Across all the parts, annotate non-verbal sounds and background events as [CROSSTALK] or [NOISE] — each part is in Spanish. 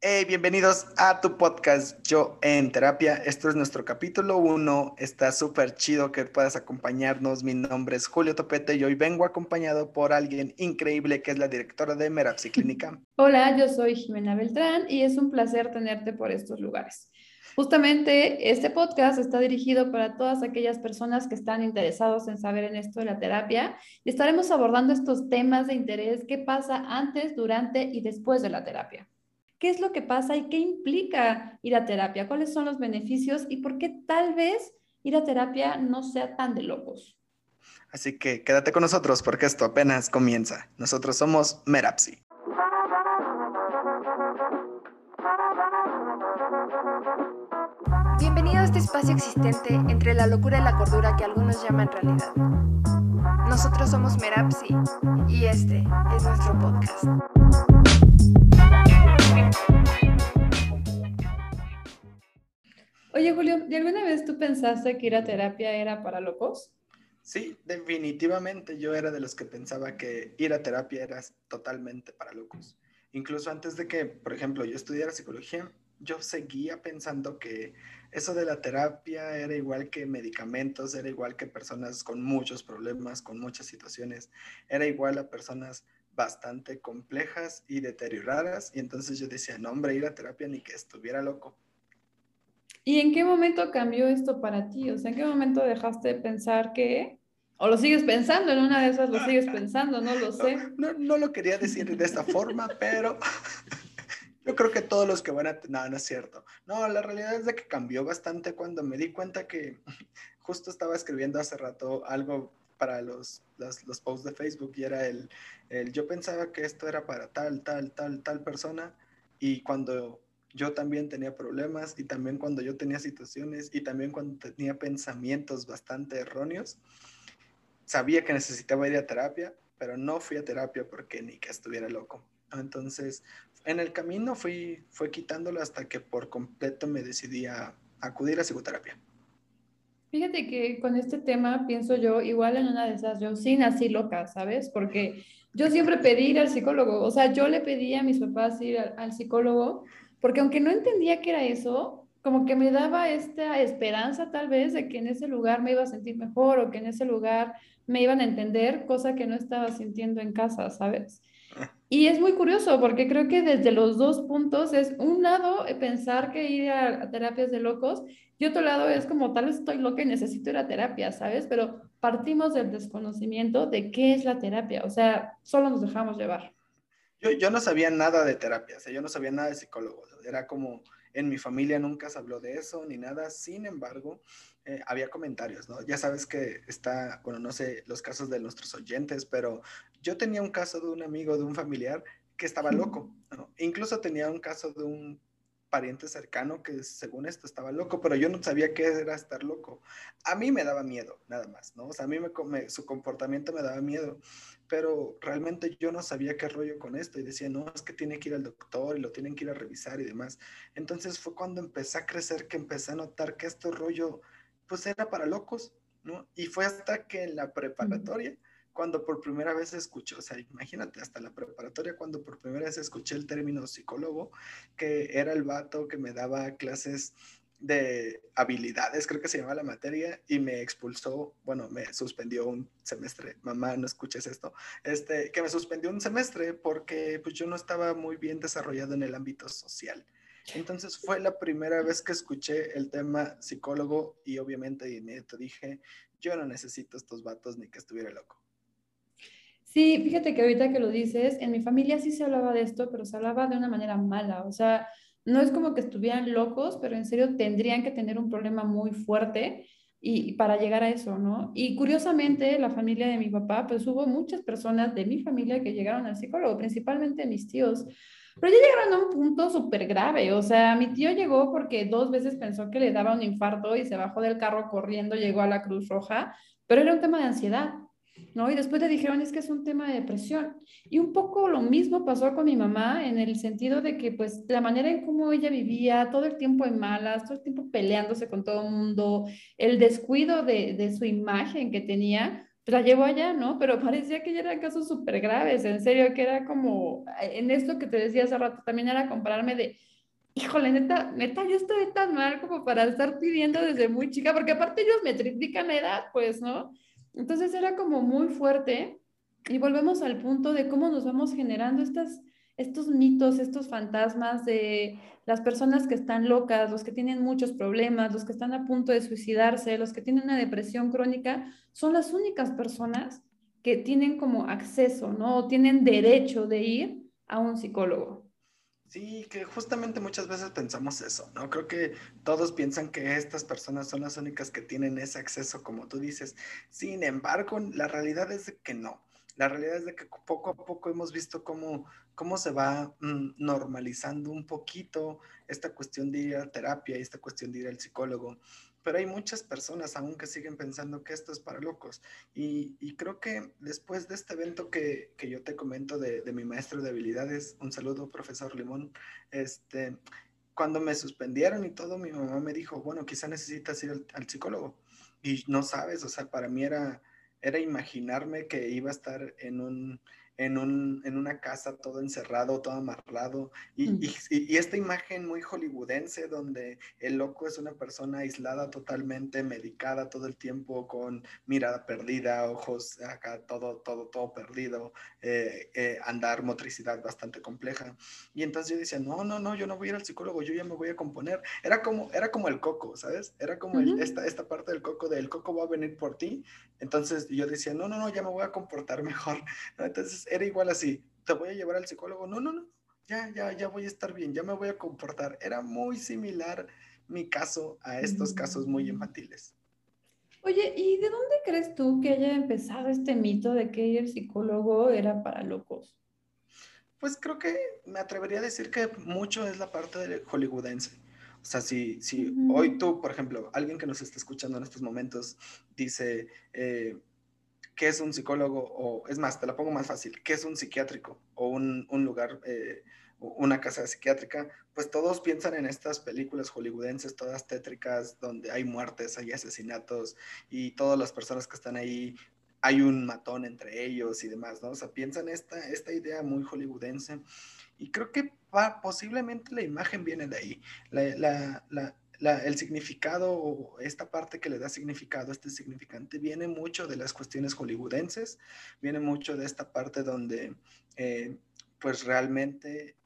Hey, bienvenidos a tu podcast Yo en Terapia. Esto es nuestro capítulo 1. Está súper chido que puedas acompañarnos. Mi nombre es Julio Topete y hoy vengo acompañado por alguien increíble que es la directora de Merapsi Clínica. [LAUGHS] Hola, yo soy Jimena Beltrán y es un placer tenerte por estos lugares. Justamente este podcast está dirigido para todas aquellas personas que están interesados en saber en esto de la terapia y estaremos abordando estos temas de interés, qué pasa antes, durante y después de la terapia. ¿Qué es lo que pasa y qué implica ir a terapia? ¿Cuáles son los beneficios y por qué tal vez ir a terapia no sea tan de locos? Así que quédate con nosotros porque esto apenas comienza. Nosotros somos Merapsi. Bienvenido a este espacio existente entre la locura y la cordura que algunos llaman realidad. Nosotros somos Merapsi y este es nuestro podcast. Oye, Julio, ¿y alguna vez tú pensaste que ir a terapia era para locos? Sí, definitivamente yo era de los que pensaba que ir a terapia era totalmente para locos. Incluso antes de que, por ejemplo, yo estudiara psicología, yo seguía pensando que eso de la terapia era igual que medicamentos, era igual que personas con muchos problemas, con muchas situaciones, era igual a personas bastante complejas y deterioradas. Y entonces yo decía, no, hombre, ir a terapia ni que estuviera loco. ¿Y en qué momento cambió esto para ti? O sea, ¿en qué momento dejaste de pensar que... O lo sigues pensando, en una de esas lo sigues pensando, no lo [LAUGHS] sé. No, no, lo quería decir de esta forma, pero [LAUGHS] yo creo que todos los que van a... No, no es cierto. No, la realidad es de que cambió bastante cuando me di cuenta que [LAUGHS] justo estaba escribiendo hace rato algo para los, los, los posts de Facebook y era el, el, yo pensaba que esto era para tal, tal, tal, tal persona y cuando yo también tenía problemas y también cuando yo tenía situaciones y también cuando tenía pensamientos bastante erróneos, sabía que necesitaba ir a terapia, pero no fui a terapia porque ni que estuviera loco. Entonces, en el camino fui, fue quitándolo hasta que por completo me decidí a acudir a psicoterapia. Fíjate que con este tema pienso yo, igual en una de esas, yo sí nací loca, ¿sabes? Porque yo siempre pedí ir al psicólogo, o sea, yo le pedí a mis papás ir al, al psicólogo porque aunque no entendía qué era eso, como que me daba esta esperanza tal vez de que en ese lugar me iba a sentir mejor o que en ese lugar me iban a entender, cosa que no estaba sintiendo en casa, ¿sabes? [LAUGHS] Y es muy curioso porque creo que desde los dos puntos es un lado eh, pensar que ir a, terapias de locos y otro lado es como tal vez estoy loca y necesito ir a terapia, ¿sabes? Pero partimos del desconocimiento de qué es la terapia, o sea, solo nos dejamos llevar. Yo, yo no sabía nada de terapia, o sea, yo no sabía nada de psicólogo, era como en mi familia nunca se habló de eso ni nada, sin embargo, eh, había comentarios, ¿no? Ya sabes que está, bueno, no sé los casos de nuestros oyentes, pero yo tenía un caso de un amigo, de un familiar que estaba loco, ¿no? Incluso tenía un caso de un pariente cercano que según esto estaba loco, pero yo no sabía qué era estar loco. A mí me daba miedo, nada más, ¿no? O sea, a mí me, su comportamiento me daba miedo, pero realmente yo no sabía qué rollo con esto y decía, no, es que tiene que ir al doctor y lo tienen que ir a revisar y demás. Entonces fue cuando empecé a crecer que empecé a notar que este rollo, pues era para locos, ¿no? Y fue hasta que en la preparatoria cuando por primera vez escuché, o sea, imagínate, hasta la preparatoria, cuando por primera vez escuché el término psicólogo, que era el vato que me daba clases de habilidades, creo que se llama la materia, y me expulsó, bueno, me suspendió un semestre, mamá, no escuches esto, este, que me suspendió un semestre porque pues yo no estaba muy bien desarrollado en el ámbito social. Entonces fue la primera vez que escuché el tema psicólogo y obviamente te dije, yo no necesito estos vatos ni que estuviera loco. Sí, fíjate que ahorita que lo dices, en mi familia sí se hablaba de esto, pero se hablaba de una manera mala. O sea, no es como que estuvieran locos, pero en serio tendrían que tener un problema muy fuerte y, para llegar a eso, ¿no? Y curiosamente, la familia de mi papá, pues hubo muchas personas de mi familia que llegaron al psicólogo, principalmente mis tíos. Pero ya llegaron a un punto súper grave. O sea, mi tío llegó porque dos veces pensó que le daba un infarto y se bajó del carro corriendo, llegó a la Cruz Roja, pero era un tema de ansiedad. ¿No? Y después le dijeron, es que es un tema de depresión. Y un poco lo mismo pasó con mi mamá en el sentido de que, pues, la manera en cómo ella vivía, todo el tiempo en malas, todo el tiempo peleándose con todo el mundo, el descuido de, de su imagen que tenía, la llevo allá, ¿no? Pero [LAUGHS] parecía que ya eran casos súper graves, en serio, que era como, en esto que te decía hace rato, también era compararme de, híjole, neta, neta, yo estoy tan mal como para estar pidiendo desde muy chica, porque aparte ellos me triplican la edad, pues, ¿no? Entonces era como muy fuerte y volvemos al punto de cómo nos vamos generando estos mitos, estos fantasmas de las personas que están locas, los que tienen muchos problemas, los que están a punto de suicidarse, los que tienen una depresión crónica, son las únicas personas que tienen como acceso, ¿no? O tienen derecho de ir a un psicólogo. Sí, que justamente muchas veces pensamos eso, ¿no? Creo que todos piensan que estas personas son las únicas que tienen ese acceso, como tú dices. Sin embargo, la realidad es que no. La realidad es de que poco a poco hemos visto cómo, cómo se va mm, normalizando un poquito esta cuestión de ir a terapia y esta cuestión de ir al psicólogo pero hay muchas personas aún que siguen pensando que esto es para locos. Y, creo que después de este evento que, yo te comento de, mi maestro de habilidades, un saludo, profesor Limón, este, cuando me suspendieron y todo, mi mamá me dijo, bueno, quizá necesitas ir al, psicólogo. Y no sabes, o sea, para mí era, era imaginarme que iba a estar en un, en, un, en una casa todo encerrado, todo amarrado. Y, mm. y, y, esta imagen muy hollywoodense donde el loco es una persona aislada totalmente, medicada todo el tiempo, con mirada perdida, ojos acá, todo, todo, todo perdido, eh, eh, andar, motricidad bastante compleja. Y entonces yo decía, no, no, no, yo no voy a ir al psicólogo, yo ya me voy a componer. Era como, era como el coco, ¿sabes? Era como esta, esta parte del coco de el coco va a venir por ti. Entonces yo decía, no, no, no, ya me voy a comportar [LAUGHS] mejor. Entonces era igual así, te voy a llevar al psicólogo, no, no, no, ya, ya, ya voy a estar bien, ya me voy a comportar. Era muy similar mi caso a estos casos muy mm. infantiles. Oye, ¿y de dónde crees tú que haya empezado este mito de que el psicólogo era para locos? Pues creo que me atrevería a decir que mucho es la parte de hollywoodense. O sea, si, si hoy tú, por ejemplo, alguien que nos está escuchando en estos momentos dice, eh, qué es un psicólogo, o es más, te la pongo más fácil, qué es un psiquiátrico o un, un lugar, eh, una casa psiquiátrica, pues todos piensan en estas películas hollywoodenses, todas tétricas, donde hay muertes, hay asesinatos y todas las personas que están ahí, hay un matón entre ellos y demás, ¿no? O sea, piensan esta, esta idea muy hollywoodense y creo que posiblemente la imagen viene de ahí. la, la el significado o esta parte que le da significado, este significante, viene mucho de las cuestiones hollywoodenses, viene mucho de esta parte donde eh, pues realmente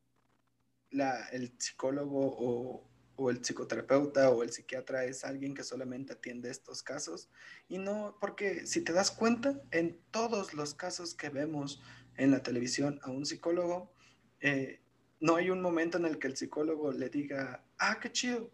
la, el psicólogo o, o, el psicoterapeuta o el psiquiatra es alguien que solamente atiende estos casos. Y no, porque si te das cuenta, en todos los casos que vemos en la televisión a un psicólogo, eh, no hay un momento en el que el psicólogo le diga, ah, qué chido,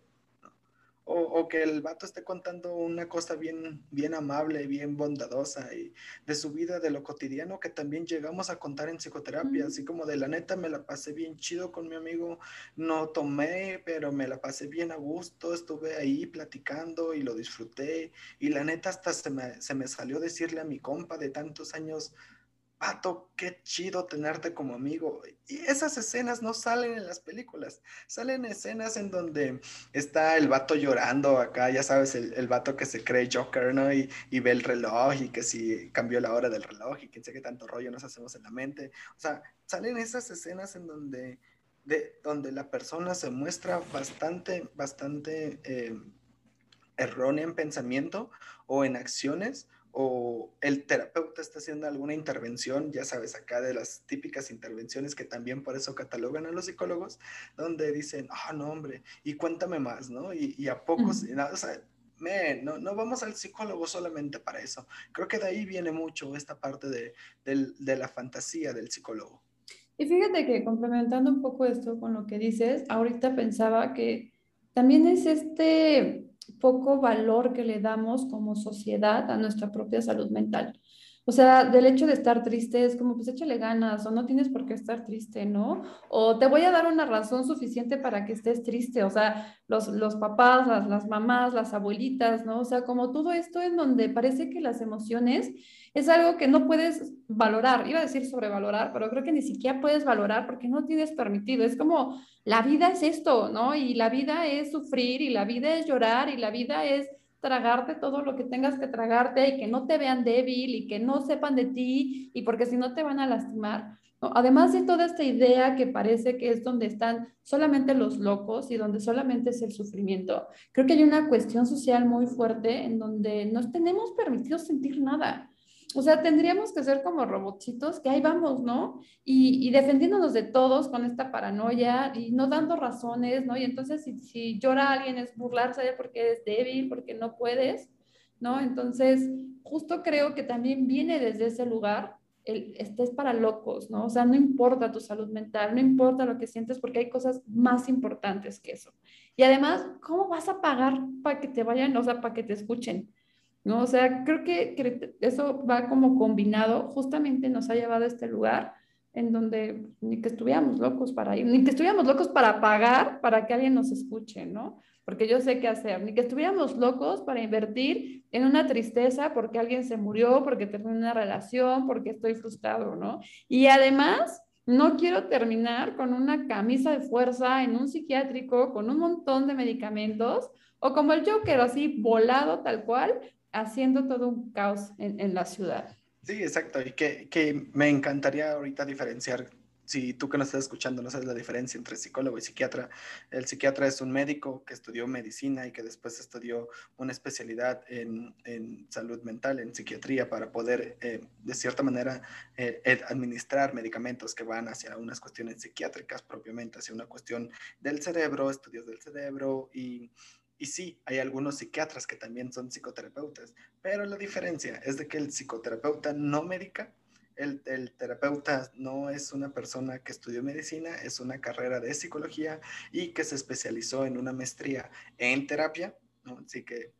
o, que el vato esté contando una cosa bien, bien amable, bien bondadosa y de su vida, de lo cotidiano que también llegamos a contar en psicoterapia, así como de la neta me la pasé bien chido con mi amigo, no tomé, pero me la pasé bien a gusto, estuve ahí platicando y lo disfruté. Y la neta hasta se me, se me salió decirle a mi compa de tantos años, Pato, qué chido tenerte como amigo. Y esas escenas no salen en las películas. Salen escenas en donde está el vato llorando acá, ya sabes, el, el vato que se cree Joker, ¿no? Y, ve el reloj y que si cambió la hora del reloj y quién sé qué tanto rollo nos hacemos en la mente. O sea, salen esas escenas en donde, de, donde la persona se muestra bastante, bastante eh, errónea en pensamiento o en acciones o el terapeuta está haciendo alguna intervención, ya sabes, acá de las típicas intervenciones que también por eso catalogan a los psicólogos, donde dicen, ah, no, hombre, y cuéntame más, ¿no? Y, a pocos, o sea, no, no, vamos al psicólogo solamente para eso. Creo que de ahí viene mucho esta parte de, de la fantasía del psicólogo. Y fíjate que complementando un poco esto con lo que dices, ahorita pensaba que también es este poco valor que le damos como sociedad a nuestra propia salud mental. O sea, del hecho de estar triste es como, pues échale ganas o no tienes por qué estar triste, ¿no? O te voy a dar una razón suficiente para que estés triste. O sea, los, los papás, las, las mamás, las abuelitas, ¿no? O sea, como todo esto en donde parece que las emociones es algo que no puedes valorar. Iba a decir sobrevalorar, pero creo que ni siquiera puedes valorar porque no tienes permitido. Es como, la vida es esto, ¿no? Y la vida es sufrir y la vida es llorar y la vida es tragarte todo lo que tengas que tragarte y que no te vean débil y que no sepan de ti y porque si no te van a lastimar. Además de toda esta idea que parece que es donde están solamente los locos y donde solamente es el sufrimiento, creo que hay una cuestión social muy fuerte en donde no tenemos permitido sentir nada. O sea, tendríamos que ser como robotcitos, que ahí vamos, ¿no? Y, defendiéndonos de todos con esta paranoia y no dando razones, ¿no? Y entonces si, si llora alguien es burlarse de porque eres débil, porque no puedes, ¿no? Entonces, justo creo que también viene desde ese lugar este es para locos, ¿no? O sea, no importa tu salud mental, no importa lo que sientes porque hay cosas más importantes que eso. Y además, ¿cómo vas a pagar para que te vayan, o sea, para que te escuchen? ¿No? O sea, creo que, eso va como combinado, justamente nos ha llevado a este lugar en donde ni que estuviéramos locos para ir, ni que estuviéramos locos para pagar para que alguien nos escuche, ¿no? porque yo sé qué hacer, ni que estuviéramos locos para invertir en una tristeza porque alguien se murió, porque terminó una relación, porque estoy frustrado, ¿no? Y además, no quiero terminar con una camisa de fuerza en un psiquiátrico con un montón de medicamentos o como el Joker, así volado tal cual, haciendo todo un caos en, en la ciudad. Sí, exacto. Y que, que me encantaría ahorita diferenciar si tú que nos estás escuchando no sabes la diferencia entre psicólogo y psiquiatra, el psiquiatra es un médico que estudió medicina y que después estudió una especialidad en, salud mental, en psiquiatría, para poder, eh, de cierta manera, eh, administrar medicamentos que van hacia unas cuestiones psiquiátricas propiamente, hacia una cuestión del cerebro, estudios del cerebro y... Y sí, hay algunos psiquiatras que también son psicoterapeutas, pero la diferencia es de que el psicoterapeuta no médica el, terapeuta no es una persona que estudió medicina, es una carrera de psicología y que se especializó en una maestría en terapia. Así que,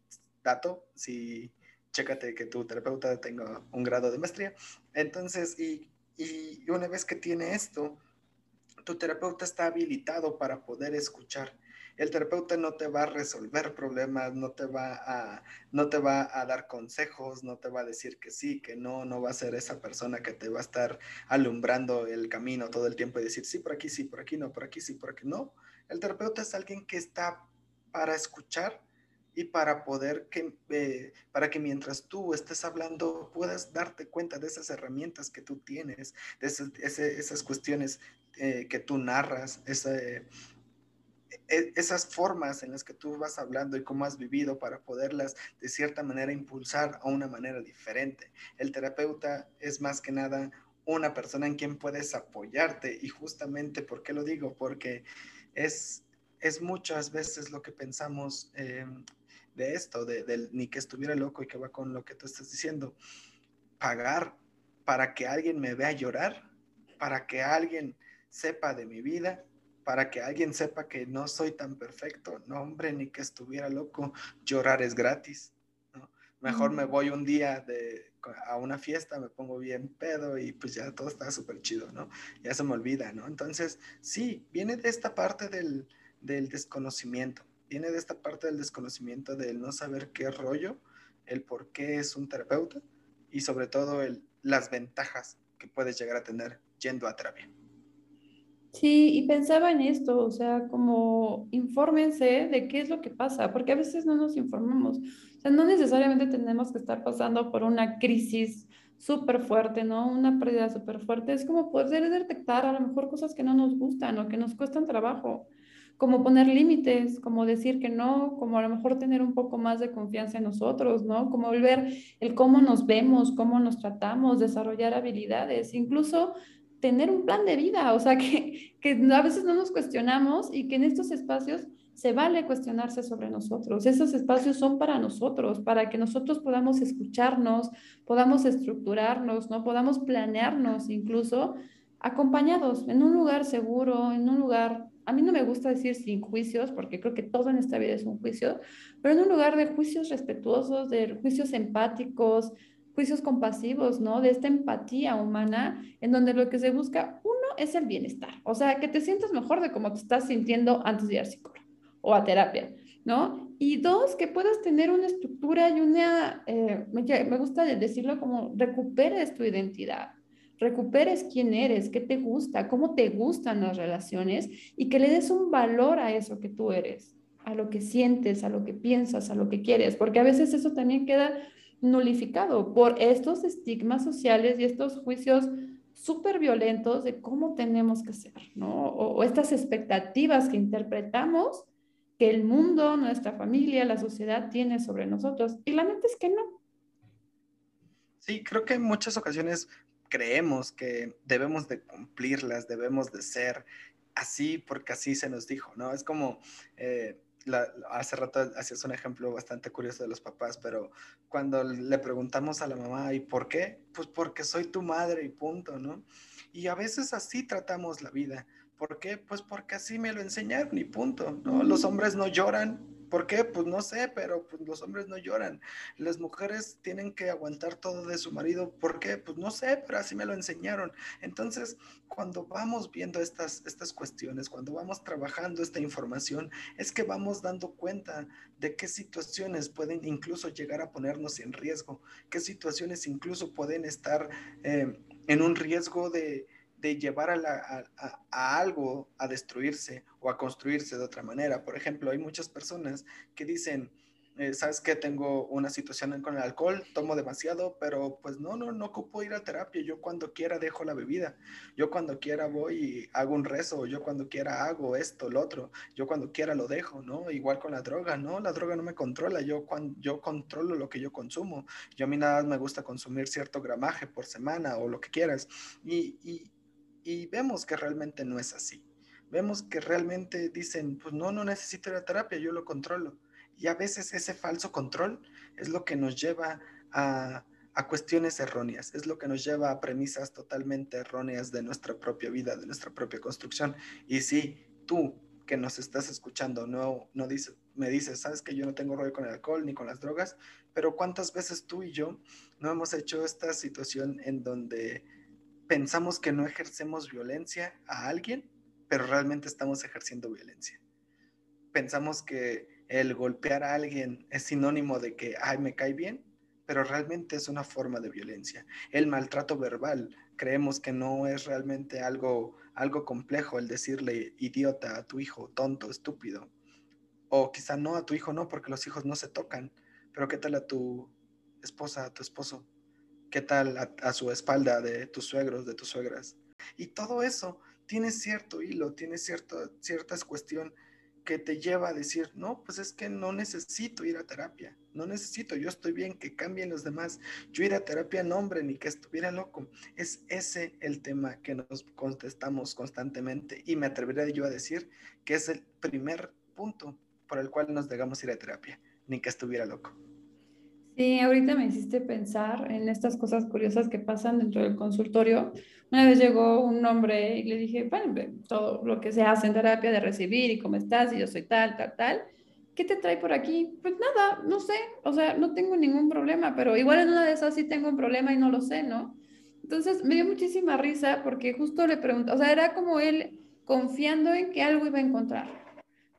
dato, si chécate que tu terapeuta tenga un grado de maestría. Entonces, y, y una vez que tiene esto, tu terapeuta está habilitado para poder escuchar el terapeuta no te va a resolver problemas, no te va a, no te va a dar consejos, no te va a decir que sí, que no, no va a ser esa persona que te va a estar alumbrando el camino todo el tiempo y decir sí por aquí, sí por aquí, no por aquí, sí por aquí. No, el terapeuta es alguien que está para escuchar y para poder que, eh, para que mientras tú estés hablando puedas darte cuenta de esas herramientas que tú tienes, de esas, cuestiones eh, que tú narras, ese, esas formas en las que tú vas hablando y cómo has vivido para poderlas de cierta manera impulsar a una manera diferente. El terapeuta es más que nada una persona en quien puedes apoyarte y justamente, ¿por qué lo digo? Porque es, es muchas veces lo que pensamos eh, de esto, de, ni que estuviera loco y que va con lo que tú estás diciendo. Pagar para que alguien me vea llorar, para que alguien sepa de mi vida, para que alguien sepa que no soy tan perfecto. No, hombre, ni que estuviera loco, llorar es gratis. Mejor me voy un día de, a una fiesta, me pongo bien pedo y pues ya todo está súper chido, ¿no? Ya se me olvida, ¿no? Entonces, sí, viene de esta parte del, del desconocimiento, viene de esta parte del desconocimiento del no saber qué rollo, el por qué es un terapeuta y sobre todo el, las ventajas que puedes llegar a tener yendo a terapia. Sí, y pensaba en esto, o sea, como infórmense de qué es lo que pasa, porque a veces no nos informamos. O sea, no necesariamente tenemos que estar pasando por una crisis súper fuerte, ¿no? Una pérdida súper fuerte. Es como poder detectar a lo mejor cosas que no nos gustan o que nos cuestan trabajo, como poner límites, como decir que no, como a lo mejor tener un poco más de confianza en nosotros, ¿no? Como volver el cómo nos vemos, cómo nos tratamos, desarrollar habilidades, incluso tener un plan de vida, o sea, que, que a veces no nos cuestionamos y que en estos espacios se vale cuestionarse sobre nosotros. Esos espacios son para nosotros, para que nosotros podamos escucharnos, podamos estructurarnos, ¿no? Podamos planearnos incluso acompañados en un lugar seguro, en un lugar, a mí no me gusta decir sin juicios, porque creo que todo en esta vida es un juicio, pero en un lugar de juicios respetuosos, de juicios empáticos, juicios compasivos, ¿no? De esta empatía humana, en donde lo que se busca, uno, es el bienestar, o sea, que te sientas mejor de cómo te estás sintiendo antes de ir al psicólogo o a terapia, ¿no? Y dos, que puedas tener una estructura y una, eh, me, gusta decirlo como, recuperes tu identidad, recuperes quién eres, qué te gusta, cómo te gustan las relaciones y que le des un valor a eso que tú eres a lo que sientes, a lo que piensas, a lo que quieres, porque a veces eso también queda nulificado por estos estigmas sociales y estos juicios súper violentos de cómo tenemos que ser, ¿no? O, estas expectativas que interpretamos que el mundo, nuestra familia, la sociedad tiene sobre nosotros. Y la neta es que no. Sí, creo que en muchas ocasiones creemos que debemos de cumplirlas, debemos de ser así porque así se nos dijo, ¿no? Es como, eh, hace rato hacías un ejemplo bastante curioso de los papás, pero cuando le preguntamos a la mamá, ¿y por qué? Pues porque soy tu madre y punto, ¿no? Y a veces así tratamos la vida. ¿Por qué? Pues porque así me lo enseñaron y punto, ¿no? Los hombres no lloran, ¿Por qué? Pues no sé, pero pues, los hombres no lloran. Las mujeres tienen que aguantar todo de su marido. ¿Por qué? Pues no sé, pero así me lo enseñaron. Entonces, cuando vamos viendo estas, estas cuestiones, cuando vamos trabajando esta información, es que vamos dando cuenta de qué situaciones pueden incluso llegar a ponernos en riesgo, qué situaciones incluso pueden estar eh, en un riesgo de de llevar a, algo a destruirse o a construirse de otra manera. Por ejemplo, hay muchas personas que dicen, eh, sabes que tengo una situación con el alcohol, tomo demasiado, pero pues no, no, no ocupo ir a terapia. Yo cuando quiera dejo la bebida. Yo cuando quiera voy y hago un rezo. Yo cuando quiera hago esto, lo otro. Yo cuando quiera lo dejo, ¿no? Igual con la droga, ¿no? La droga no me controla. Yo, cuando, yo controlo lo que yo consumo. Yo a mí nada más me gusta consumir cierto gramaje por semana o lo que quieras. y, y vemos que realmente no es así. Vemos que realmente dicen, pues no, no necesito la terapia, yo lo controlo. Y a veces ese falso control es lo que nos lleva a, a cuestiones erróneas, es lo que nos lleva a premisas totalmente erróneas de nuestra propia vida, de nuestra propia construcción. Y si tú que nos estás escuchando no, no me dices, sabes que yo no tengo rollo con el alcohol ni con las drogas, pero ¿cuántas veces tú y yo no hemos hecho esta situación en donde pensamos que no ejercemos violencia a alguien, pero realmente estamos ejerciendo violencia. Pensamos que el golpear a alguien es sinónimo de que, ay, me cae bien, pero realmente es una forma de violencia. El maltrato verbal, creemos que no es realmente algo, algo complejo el decirle idiota a tu hijo, tonto, estúpido. O quizá no a tu hijo, no, porque los hijos no se tocan, pero ¿qué tal a tu esposa, a tu esposo? ¿Qué tal a, su espalda de tus suegros, de tus suegras? Y todo eso tiene cierto hilo, tiene cierto, ciertas cuestión que te lleva a decir, no, pues es que no necesito ir a terapia, no necesito, yo estoy bien, que cambien los demás, yo ir a terapia no hombre, ni que estuviera loco. Es ese el tema que nos contestamos constantemente y me atrevería yo a decir que es el primer punto por el cual nos dejamos ir a terapia, ni que estuviera loco. Sí, ahorita me hiciste pensar en estas cosas curiosas que pasan dentro del consultorio. Una vez llegó un hombre y le dije, bueno, todo lo que se hace en terapia de recibir y cómo estás y yo soy tal, tal, tal. ¿Qué te trae por aquí? Pues nada, no sé, o sea, no tengo ningún problema, pero igual en una de esas sí tengo un problema y no lo sé, ¿no? Entonces me dio muchísima risa porque justo le pregunté, o sea, era como él confiando en que algo iba a encontrar.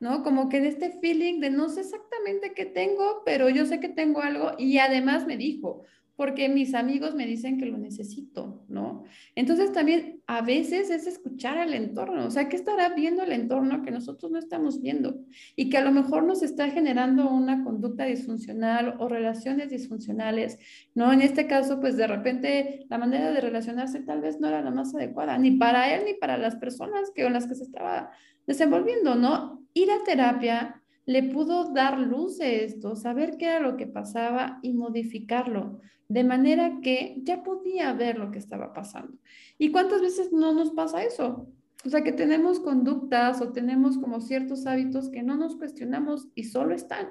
¿No? Como que de este feeling de no sé exactamente qué tengo, pero yo sé que tengo algo y además me dijo, porque mis amigos me dicen que lo necesito, ¿no? Entonces también a veces es escuchar al entorno, o sea, ¿qué estará viendo el entorno que nosotros no estamos viendo? Y que a lo mejor nos está generando una conducta disfuncional o relaciones disfuncionales, ¿no? En este caso, pues de repente la manera de relacionarse tal vez no era la más adecuada, ni para él ni para las personas que, con las que se estaba desenvolviendo, ¿no? Ir a terapia le pudo dar luz de esto, saber qué era lo que pasaba y modificarlo, de manera que ya podía ver lo que estaba pasando. ¿Y cuántas veces no nos pasa eso? O sea, que tenemos conductas o tenemos como ciertos hábitos que no nos cuestionamos y solo están.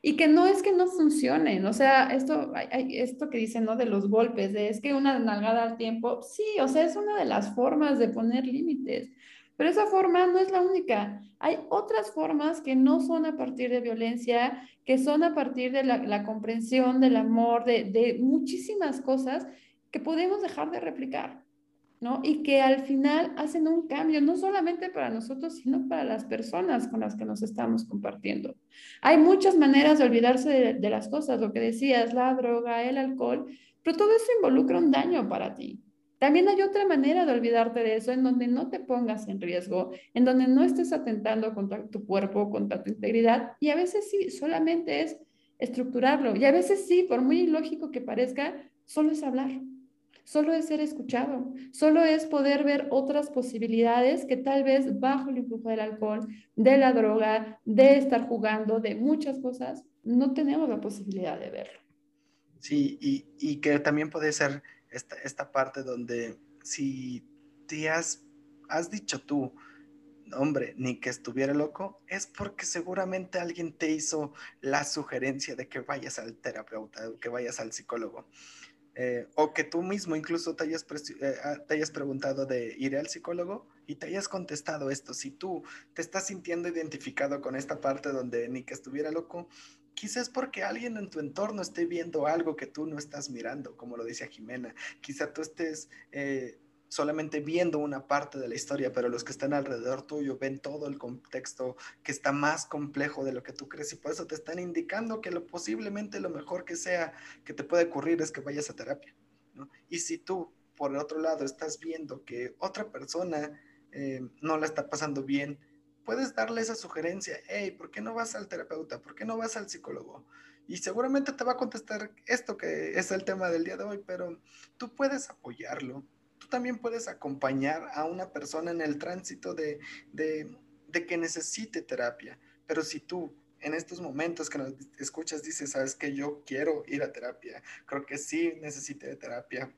Y que no es que no funcionen, o sea, esto, esto que dicen, ¿no? De los golpes, de es que una nalgada al tiempo, sí, o sea, es una de las formas de poner límites. Pero esa forma no es la única. Hay otras formas que no son a partir de violencia, que son a partir de la, comprensión, del amor, de, muchísimas cosas que podemos dejar de replicar, ¿no? Y que al final hacen un cambio, no solamente para nosotros, sino para las personas con las que nos estamos compartiendo. Hay muchas maneras de olvidarse de, de las cosas, lo que decías, la droga, el alcohol, pero todo eso involucra un daño para ti. También hay otra manera de olvidarte de eso, en donde no te pongas en riesgo, en donde no estés atentando contra tu cuerpo, contra tu integridad. Y a veces sí, solamente es estructurarlo. Y a veces sí, por muy ilógico que parezca, solo es hablar, solo es ser escuchado, solo es poder ver otras posibilidades que tal vez bajo el influjo del alcohol, de la droga, de estar jugando, de muchas cosas, no tenemos la posibilidad de verlo. Sí, y, y que también puede ser esta, parte donde si te has, has dicho tú, hombre, ni que estuviera loco, es porque seguramente alguien te hizo la sugerencia de que vayas al terapeuta, que vayas al psicólogo. Eh, o que tú mismo incluso te hayas, eh, ah, te hayas preguntado de ir al psicólogo y te hayas contestado esto. Si tú te estás sintiendo identificado con esta parte donde ni que estuviera loco, Quizás porque alguien en tu entorno esté viendo algo que tú no estás mirando, como lo decía Jimena. Quizá tú estés eh, solamente viendo una parte de la historia, pero los que están alrededor tuyo ven todo el contexto que está más complejo de lo que tú crees y por eso te están indicando que lo posiblemente lo mejor que sea que te puede ocurrir es que vayas a terapia. Y si tú, por el otro lado, estás viendo que otra persona eh, no la está pasando bien, puedes darle esa sugerencia, hey, ¿por qué no vas al terapeuta? ¿Por qué no vas al psicólogo? Y seguramente te va a contestar esto que es el tema del día de hoy, pero tú puedes apoyarlo. Tú también puedes acompañar a una persona en el tránsito de, de, de que necesite terapia. Pero si tú en estos momentos que nos escuchas dices, sabes que yo quiero ir a terapia, creo que sí necesite terapia,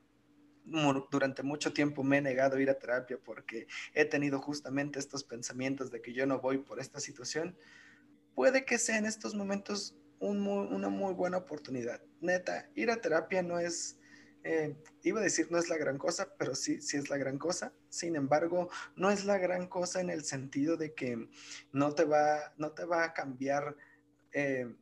durante mucho tiempo me he negado a ir a terapia porque he tenido justamente estos pensamientos de que yo no voy por esta situación, puede que sea en estos momentos una muy buena oportunidad. Neta, ir a terapia no es, eh, iba a decir no es la gran cosa, pero sí, sí es la gran cosa. Sin embargo, no es la gran cosa en el sentido de que no te va, no te va a cambiar eh,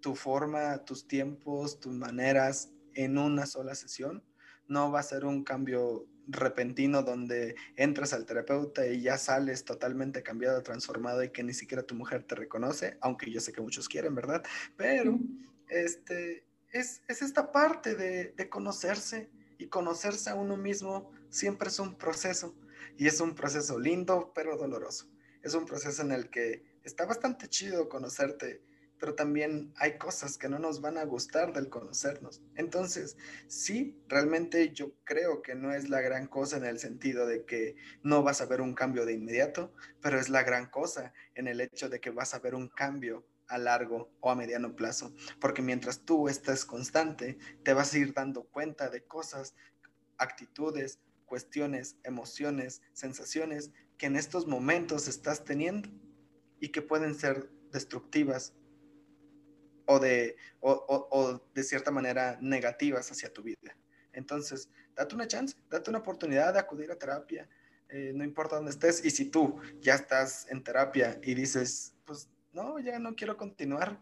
tu forma, tus tiempos, tus maneras en una sola sesión no va a ser un cambio repentino donde entras al terapeuta y ya sales totalmente cambiado, transformado y que ni siquiera tu mujer te reconoce, aunque yo sé que muchos quieren, ¿verdad? Pero este, es, esta parte de, de conocerse y conocerse a uno mismo siempre es un proceso y es un proceso lindo pero doloroso. Es un proceso en el que está bastante chido conocerte pero también hay cosas que no nos van a gustar del conocernos. Entonces, sí, realmente yo creo que no es la gran cosa en el sentido de que no vas a ver un cambio de inmediato, pero es la gran cosa en el hecho de que vas a ver un cambio a largo o a mediano plazo, porque mientras tú estés constante, te vas a ir dando cuenta de cosas, actitudes, cuestiones, emociones, sensaciones que en estos momentos estás teniendo y que pueden ser destructivas o de, o, de cierta manera negativas hacia tu vida. Entonces, date una chance, date una oportunidad de acudir a terapia, eh, no importa dónde estés, y si tú ya estás en terapia y dices, pues no, ya no quiero continuar,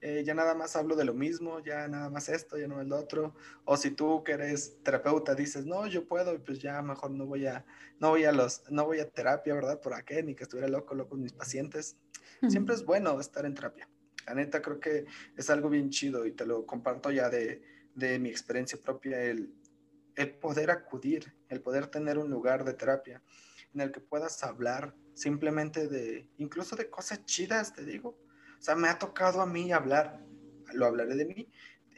eh, ya nada más hablo de lo mismo, ya nada más esto, ya no el otro, o si tú que eres terapeuta dices, no, yo puedo, y pues ya mejor no voy a, no voy a los, no voy a terapia, ¿verdad? Por qué? ni que estuviera loco, loco con mis pacientes. Siempre es bueno estar en terapia. La neta creo que es algo bien chido y te lo comparto ya de, mi experiencia propia, el, el poder acudir, el poder tener un lugar de terapia en el que puedas hablar simplemente de, incluso de cosas chidas, te digo. O sea, me ha tocado a mí hablar, lo hablaré de mí,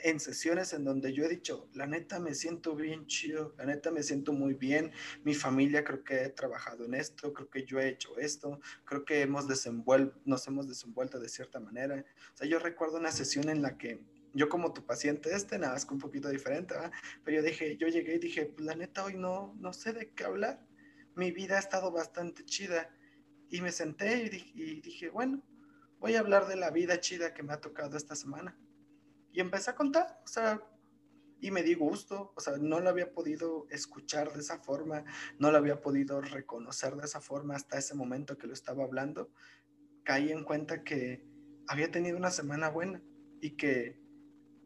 en sesiones en donde yo he dicho, la neta me siento bien chido, la neta me siento muy bien, mi familia creo que he trabajado en esto, creo que yo he hecho esto, creo que hemos nos hemos desenvuelto de cierta manera. O sea, yo recuerdo una sesión en la que yo como tu paciente este, nada más que un poquito diferente, pero yo dije, yo llegué y dije, pues la neta hoy no, no sé de qué hablar, mi vida ha estado bastante chida y me senté y dije, bueno, voy a hablar de la vida chida que me ha tocado esta semana y empecé a contar, o sea, y me di gusto, o sea, no lo había podido escuchar de esa forma, no lo había podido reconocer de esa forma hasta ese momento que lo estaba hablando. Caí en cuenta que había tenido una semana buena y que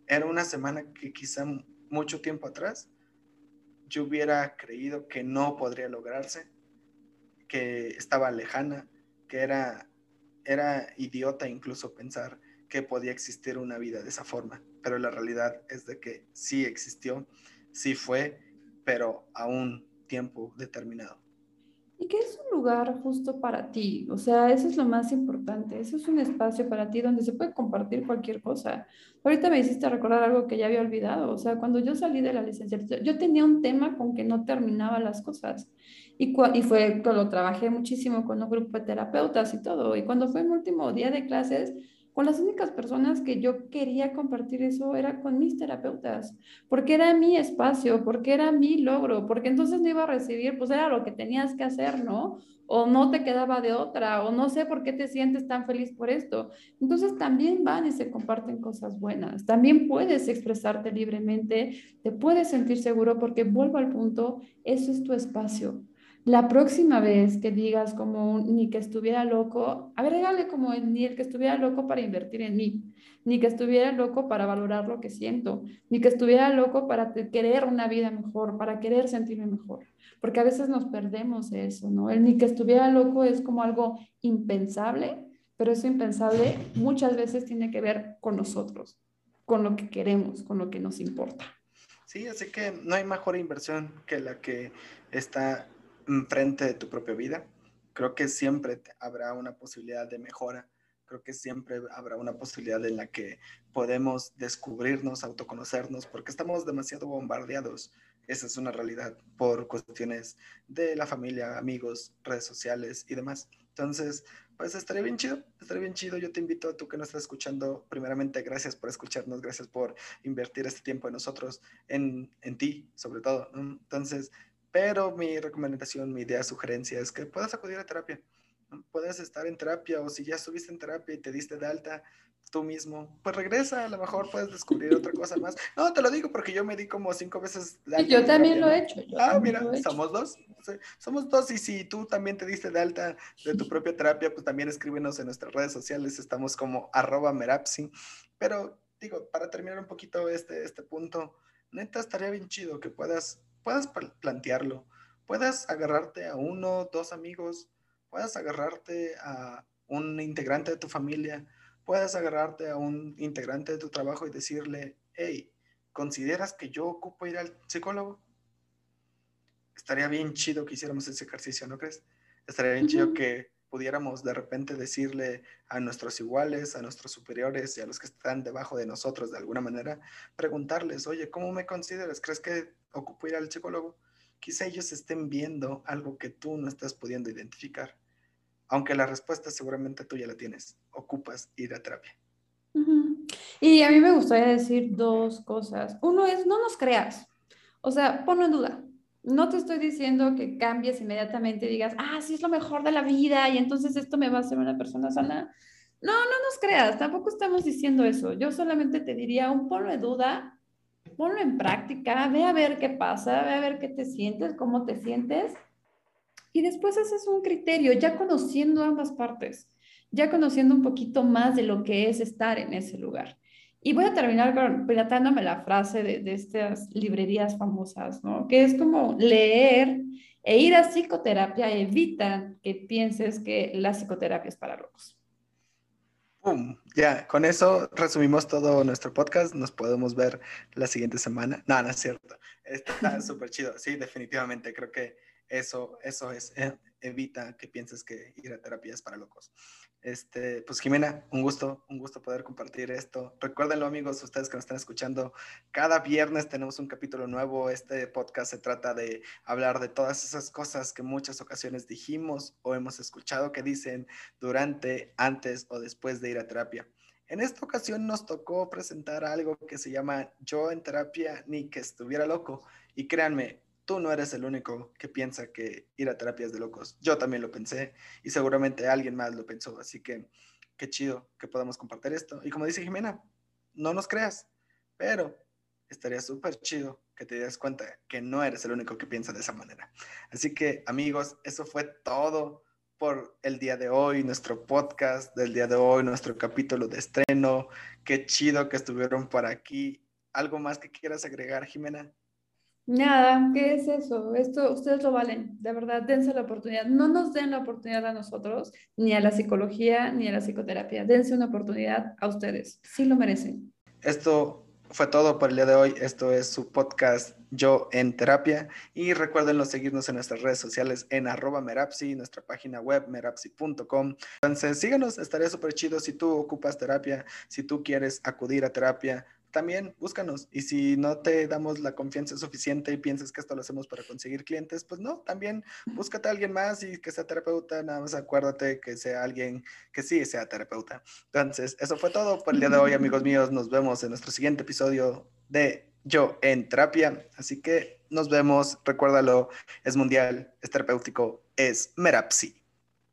era una semana que quizá mucho tiempo atrás yo hubiera creído que no podría lograrse, que estaba lejana, que era, era idiota incluso pensar que podía existir una vida de esa forma, pero la realidad es de que sí existió, sí fue pero a un tiempo determinado. Y que es un lugar justo para ti, o sea, eso es lo más importante, eso es un espacio para ti donde se puede compartir cualquier cosa. Ahorita me hiciste recordar algo que ya había olvidado, o sea, cuando yo salí de la licenciatura, yo tenía un tema con que no terminaba las cosas y, y fue, lo trabajé muchísimo con un grupo de terapeutas y todo, y cuando fue mi último día de clases, con las únicas personas que yo quería compartir eso era con mis terapeutas, porque era mi espacio, porque era mi logro, porque entonces no iba a recibir, pues era lo que tenías que hacer, ¿no? O no te quedaba de otra, o no sé por qué te sientes tan feliz por esto. Entonces también van y se comparten cosas buenas, también puedes expresarte libremente, te puedes sentir seguro porque vuelvo al punto, eso es tu espacio la próxima vez que digas como ni que estuviera loco, agregale como ni el que estuviera loco para invertir en mí, ni que estuviera loco para valorar lo que siento, ni que estuviera loco para querer una vida mejor, para querer sentirme mejor, porque a veces nos perdemos eso, ¿no? El ni que estuviera loco es como algo impensable, pero eso impensable muchas veces tiene que ver con nosotros, con lo que queremos, con lo que nos importa. Sí, así que no hay mejor inversión que la que está frente de tu propia vida. Creo que siempre habrá una posibilidad de mejora. Creo que siempre habrá una posibilidad en la que podemos descubrirnos, autoconocernos, porque estamos demasiado bombardeados. Esa es una realidad por cuestiones de la familia, amigos, redes sociales y demás. Entonces, pues estaría bien chido, estaría bien chido. Yo te invito a tú que nos estás escuchando, primeramente, gracias por escucharnos, gracias por invertir este tiempo en nosotros, en, en ti, sobre todo. Entonces, pero mi recomendación, mi idea, sugerencia es que puedas acudir a terapia. Puedes estar en terapia o si ya estuviste en terapia y te diste de alta tú mismo, pues regresa, a lo mejor puedes descubrir otra cosa más. [LAUGHS] No, te lo digo porque yo me di como cinco veces de alta. yo también lo he hecho. ah, mira, somos dos. Somos dos y si tú también te diste de alta de tu propia terapia, pues también escríbenos en nuestras redes sociales. Estamos como arroba merapsi. Pero digo, para terminar un poquito este, este punto, neta estaría bien chido que puedas puedas plantearlo, puedas agarrarte a uno, dos amigos, puedas agarrarte a un integrante de tu familia, puedas agarrarte a un integrante de tu trabajo y decirle, hey, ¿consideras que yo ocupo ir al psicólogo? Estaría bien chido que hiciéramos ese ejercicio, ¿no crees? Estaría bien chido que pudiéramos de repente decirle a nuestros iguales, a nuestros superiores y a los que están debajo de nosotros de alguna manera, preguntarles, oye, ¿cómo me consideras? ¿Crees que ocupo ir al psicólogo? Quizá ellos estén viendo algo que tú no estás pudiendo identificar, aunque la respuesta seguramente tú ya la tienes, ocupas ir a terapia. Y a mí me gustaría decir dos cosas. Uno es, no nos creas, o sea, ponlo en duda no te estoy diciendo que cambies inmediatamente digas, ah, sí es lo mejor de la vida y entonces esto me va a hacer una persona sana. No, no nos creas, tampoco estamos diciendo eso. Yo solamente te diría un ponlo de duda, ponlo en práctica, ve a ver qué pasa, ve a ver qué te sientes, cómo te sientes y después haces un criterio, ya conociendo ambas partes, ya conociendo un poquito más de lo que es estar en ese lugar. Y voy a terminar con, la frase de, de, estas librerías famosas, ¿no? Que es como leer e ir a psicoterapia evita que pienses que la psicoterapia es para locos. ¡Pum! Ya, con eso resumimos todo nuestro podcast. Nos podemos ver la siguiente semana. No, no es cierto. Está [LAUGHS] súper chido. Sí, definitivamente. Creo que eso, eso es. Eh, evita que pienses que ir a terapia es para locos. Este, pues Jimena, un gusto, un gusto poder compartir esto. Recuérdenlo amigos, ustedes que nos están escuchando, cada viernes tenemos un capítulo nuevo. Este podcast se trata de hablar de todas esas cosas que muchas ocasiones dijimos o hemos escuchado que dicen durante, antes o después de ir a terapia. En esta ocasión nos tocó presentar algo que se llama Yo en terapia ni que estuviera loco. Y créanme, tú no eres el único que piensa que ir a terapias de locos. Yo también lo pensé y seguramente alguien más lo pensó. Así que qué chido que podamos compartir esto. Y como dice Jimena, no nos creas, pero estaría súper chido que te des cuenta que no eres el único que piensa de esa manera. Así que amigos, eso fue todo por el día de hoy, nuestro podcast del día de hoy, nuestro capítulo de estreno. Qué chido que estuvieron por aquí. ¿Algo más que quieras agregar, Jimena? Nada, ¿qué es eso? Esto ustedes lo valen, de verdad, dense la oportunidad. No nos den la oportunidad a nosotros, ni a la psicología, ni a la psicoterapia. Dense una oportunidad a ustedes, sí lo merecen. Esto fue todo por el día de hoy. Esto es su podcast Yo en Terapia. Y recuerden seguirnos en nuestras redes sociales en arroba Merapsi, nuestra página web merapsi.com. Entonces síganos, estaría súper chido si tú ocupas terapia, si tú quieres acudir a terapia también búscanos. Y si no te damos la confianza suficiente y piensas que esto lo hacemos para conseguir clientes, pues no, también búscate a alguien más y que sea terapeuta. Nada más acuérdate que sea alguien que sí sea terapeuta. Entonces, eso fue todo por el día de hoy, amigos míos. Nos vemos en nuestro siguiente episodio de Yo en Terapia. Así que nos vemos. Recuérdalo, es mundial, es terapéutico, es Merapsi.